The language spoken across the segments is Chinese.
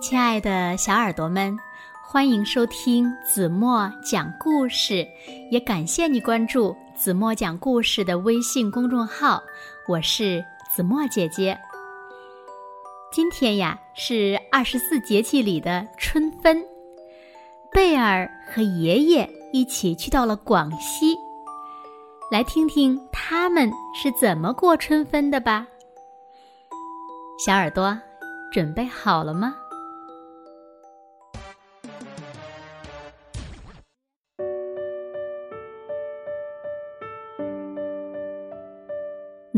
亲爱的小耳朵们，欢迎收听子墨讲故事，也感谢你关注子墨讲故事的微信公众号。我是子墨姐姐。今天呀是二十四节气里的春分，贝尔和爷爷一起去到了广西，来听听他们是怎么过春分的吧。小耳朵，准备好了吗？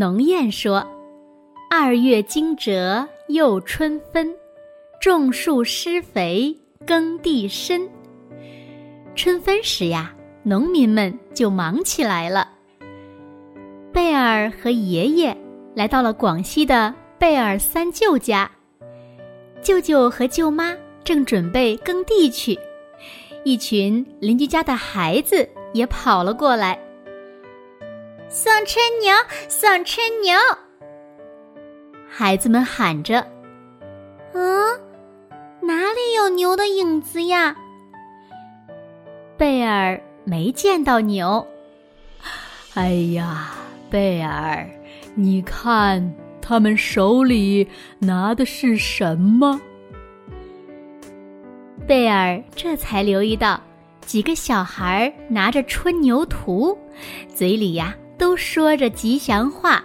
农谚说：“二月惊蛰又春分，种树施肥耕地深。”春分时呀，农民们就忙起来了。贝尔和爷爷来到了广西的贝尔三舅家，舅舅和舅妈正准备耕地去，一群邻居家的孩子也跑了过来。送春牛，送春牛！孩子们喊着：“嗯，哪里有牛的影子呀？”贝尔没见到牛。哎呀，贝尔，你看他们手里拿的是什么？贝尔这才留意到，几个小孩拿着春牛图，嘴里呀。都说着吉祥话，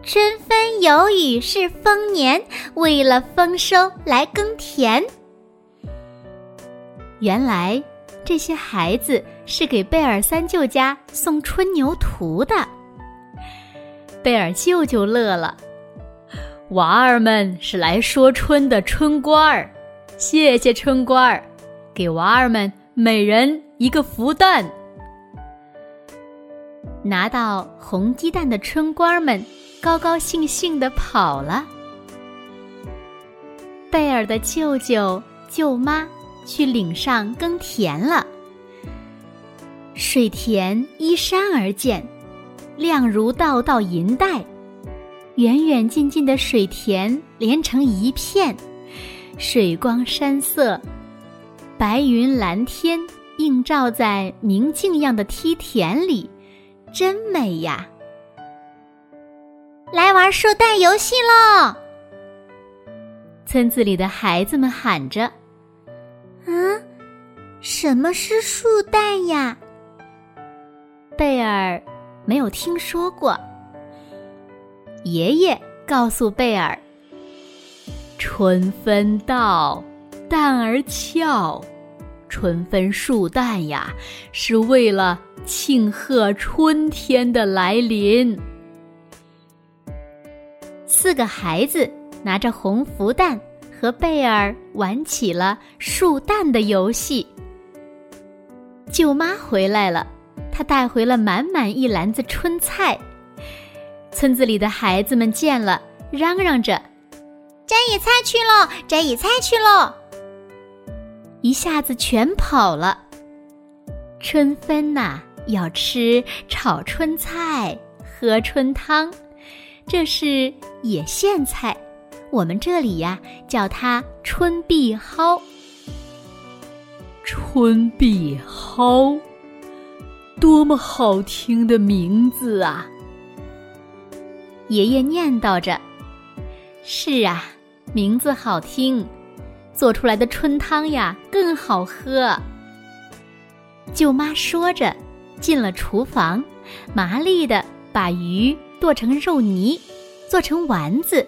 春分有雨是丰年，为了丰收来耕田。原来这些孩子是给贝尔三舅家送春牛图的。贝尔舅舅乐了，娃儿们是来说春的春官儿，谢谢春官儿，给娃儿们每人一个福蛋。拿到红鸡蛋的春官们高高兴兴的跑了。贝尔的舅舅舅妈去岭上耕田了。水田依山而建，亮如道道银带。远远近近的水田连成一片，水光山色，白云蓝天映照在明镜样的梯田里。真美呀！来玩树蛋游戏喽！村子里的孩子们喊着：“啊，什么是树蛋呀？”贝尔没有听说过。爷爷告诉贝尔：“春分到，蛋儿俏。春分树蛋呀，是为了……”庆贺春天的来临。四个孩子拿着红福蛋和贝尔玩起了树蛋的游戏。舅妈回来了，她带回了满满一篮子春菜。村子里的孩子们见了，嚷嚷着：“摘野菜去喽！摘野菜去喽！”一下子全跑了。春分呐！要吃炒春菜，喝春汤，这是野苋菜，我们这里呀叫它春碧蒿。春碧蒿，多么好听的名字啊！爷爷念叨着：“是啊，名字好听，做出来的春汤呀更好喝。”舅妈说着。进了厨房，麻利的把鱼剁成肉泥，做成丸子，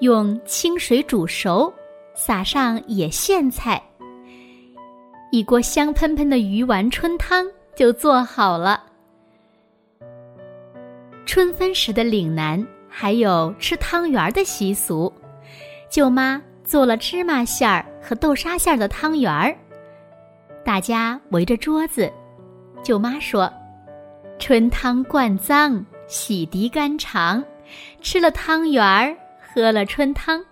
用清水煮熟，撒上野苋菜，一锅香喷喷的鱼丸春汤就做好了。春分时的岭南还有吃汤圆的习俗，舅妈做了芝麻馅儿和豆沙馅儿的汤圆儿，大家围着桌子。舅妈说：“春汤灌脏，洗涤肝肠，吃了汤圆，喝了春汤，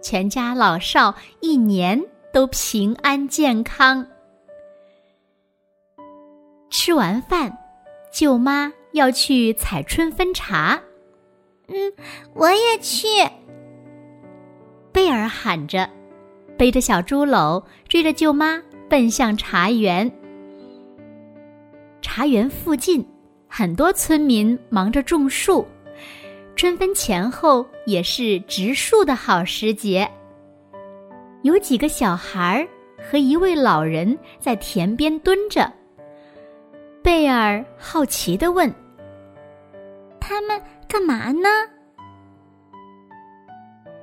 全家老少一年都平安健康。”吃完饭，舅妈要去采春分茶。嗯，我也去。贝尔喊着，背着小猪篓，追着舅妈奔向茶园。茶园附近，很多村民忙着种树。春分前后也是植树的好时节。有几个小孩和一位老人在田边蹲着。贝尔好奇地问：“他们干嘛呢？”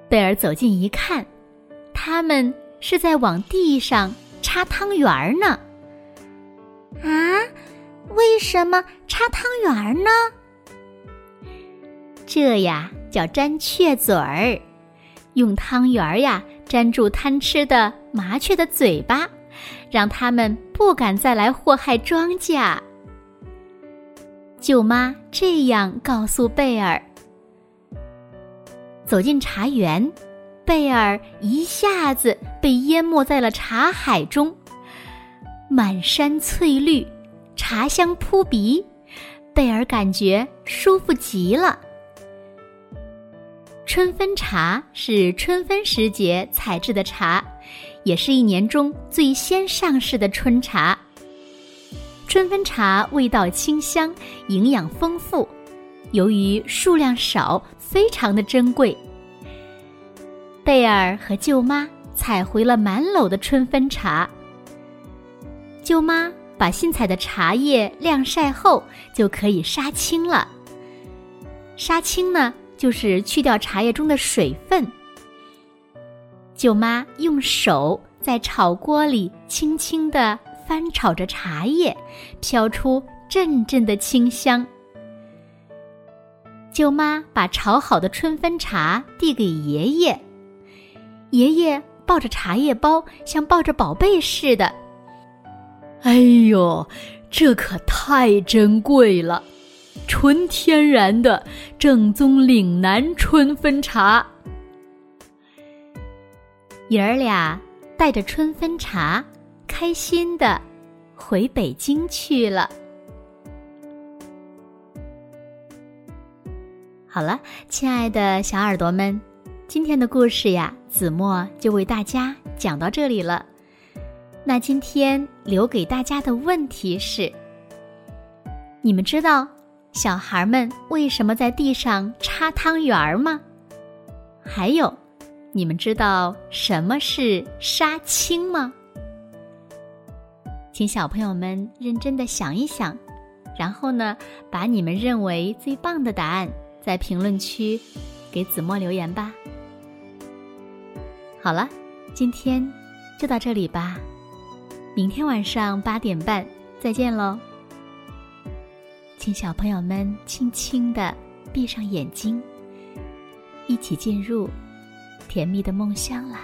贝尔走近一看，他们是在往地上插汤圆呢。啊，为什么插汤圆儿呢？这呀叫粘雀嘴儿，用汤圆儿呀粘住贪吃的麻雀的嘴巴，让它们不敢再来祸害庄稼。舅妈这样告诉贝尔。走进茶园，贝尔一下子被淹没在了茶海中，满山翠绿，茶香扑鼻，贝尔感觉舒服极了。春分茶是春分时节采制的茶，也是一年中最先上市的春茶。春分茶味道清香，营养丰富，由于数量少，非常的珍贵。贝尔和舅妈采回了满篓的春分茶。舅妈把新采的茶叶晾晒后，就可以杀青了。杀青呢？就是去掉茶叶中的水分。舅妈用手在炒锅里轻轻地翻炒着茶叶，飘出阵阵的清香。舅妈把炒好的春分茶递给爷爷，爷爷抱着茶叶包，像抱着宝贝似的。哎呦，这可太珍贵了！纯天然的正宗岭南春分茶，爷儿俩带着春分茶，开心的回北京去了。好了，亲爱的小耳朵们，今天的故事呀，子墨就为大家讲到这里了。那今天留给大家的问题是：你们知道？小孩们为什么在地上插汤圆儿吗？还有，你们知道什么是杀青吗？请小朋友们认真的想一想，然后呢，把你们认为最棒的答案在评论区给子墨留言吧。好了，今天就到这里吧，明天晚上八点半再见喽。请小朋友们轻轻的闭上眼睛，一起进入甜蜜的梦乡啦！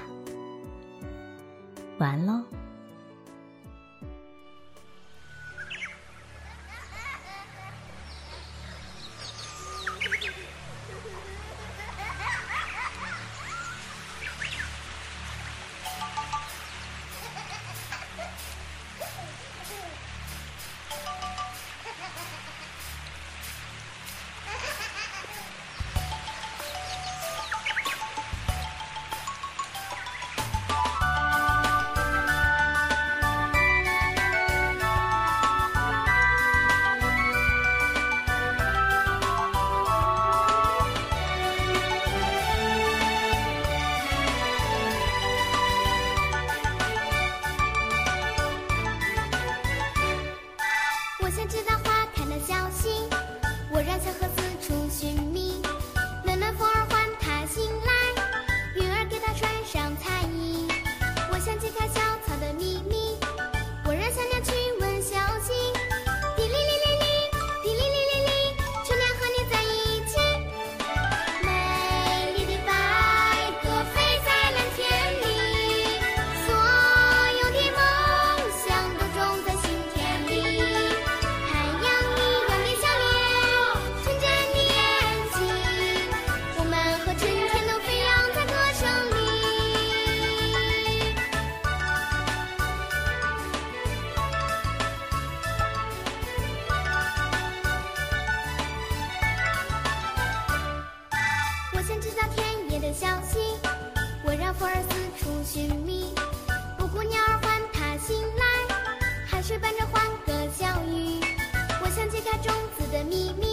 完喽。花儿四处寻觅。布谷鸟儿唤它醒来汗水伴着欢歌笑语。我想解开种子的秘密